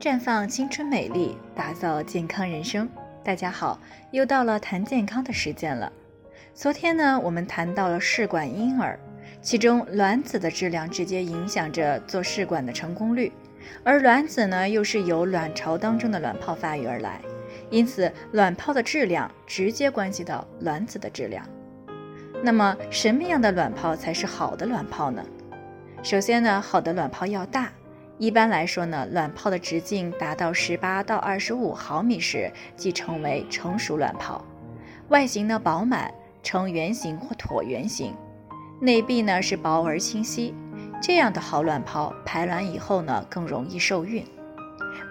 绽放青春美丽，打造健康人生。大家好，又到了谈健康的时间了。昨天呢，我们谈到了试管婴儿，其中卵子的质量直接影响着做试管的成功率，而卵子呢，又是由卵巢当中的卵泡发育而来，因此卵泡的质量直接关系到卵子的质量。那么，什么样的卵泡才是好的卵泡呢？首先呢，好的卵泡要大。一般来说呢，卵泡的直径达到十八到二十五毫米时，即称为成熟卵泡。外形呢饱满，呈圆形或椭圆形，内壁呢是薄而清晰。这样的好卵泡排卵以后呢，更容易受孕。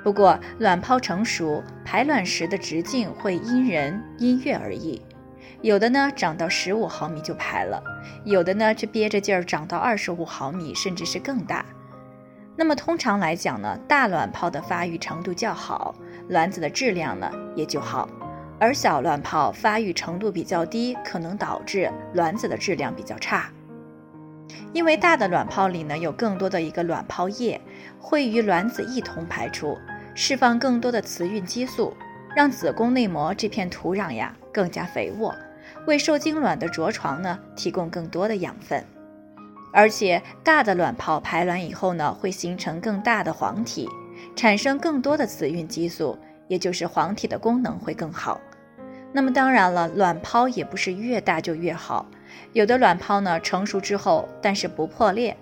不过，卵泡成熟排卵时的直径会因人因月而异，有的呢长到十五毫米就排了，有的呢却憋着劲儿长到二十五毫米，甚至是更大。那么通常来讲呢，大卵泡的发育程度较好，卵子的质量呢也就好，而小卵泡发育程度比较低，可能导致卵子的质量比较差。因为大的卵泡里呢有更多的一个卵泡液，会与卵子一同排出，释放更多的雌孕激素，让子宫内膜这片土壤呀更加肥沃，为受精卵的着床呢提供更多的养分。而且大的卵泡排卵以后呢，会形成更大的黄体，产生更多的雌孕激素，也就是黄体的功能会更好。那么当然了，卵泡也不是越大就越好，有的卵泡呢成熟之后，但是不破裂，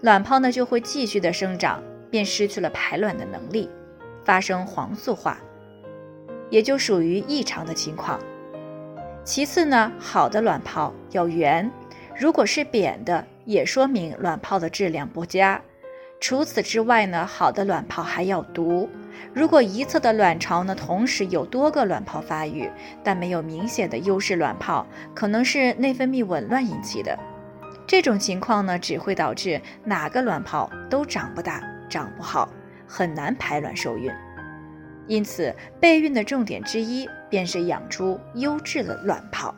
卵泡呢就会继续的生长，便失去了排卵的能力，发生黄素化，也就属于异常的情况。其次呢，好的卵泡要圆，如果是扁的。也说明卵泡的质量不佳。除此之外呢，好的卵泡还要毒。如果一侧的卵巢呢同时有多个卵泡发育，但没有明显的优势卵泡，可能是内分泌紊乱引起的。这种情况呢，只会导致哪个卵泡都长不大、长不好，很难排卵受孕。因此，备孕的重点之一便是养出优质的卵泡。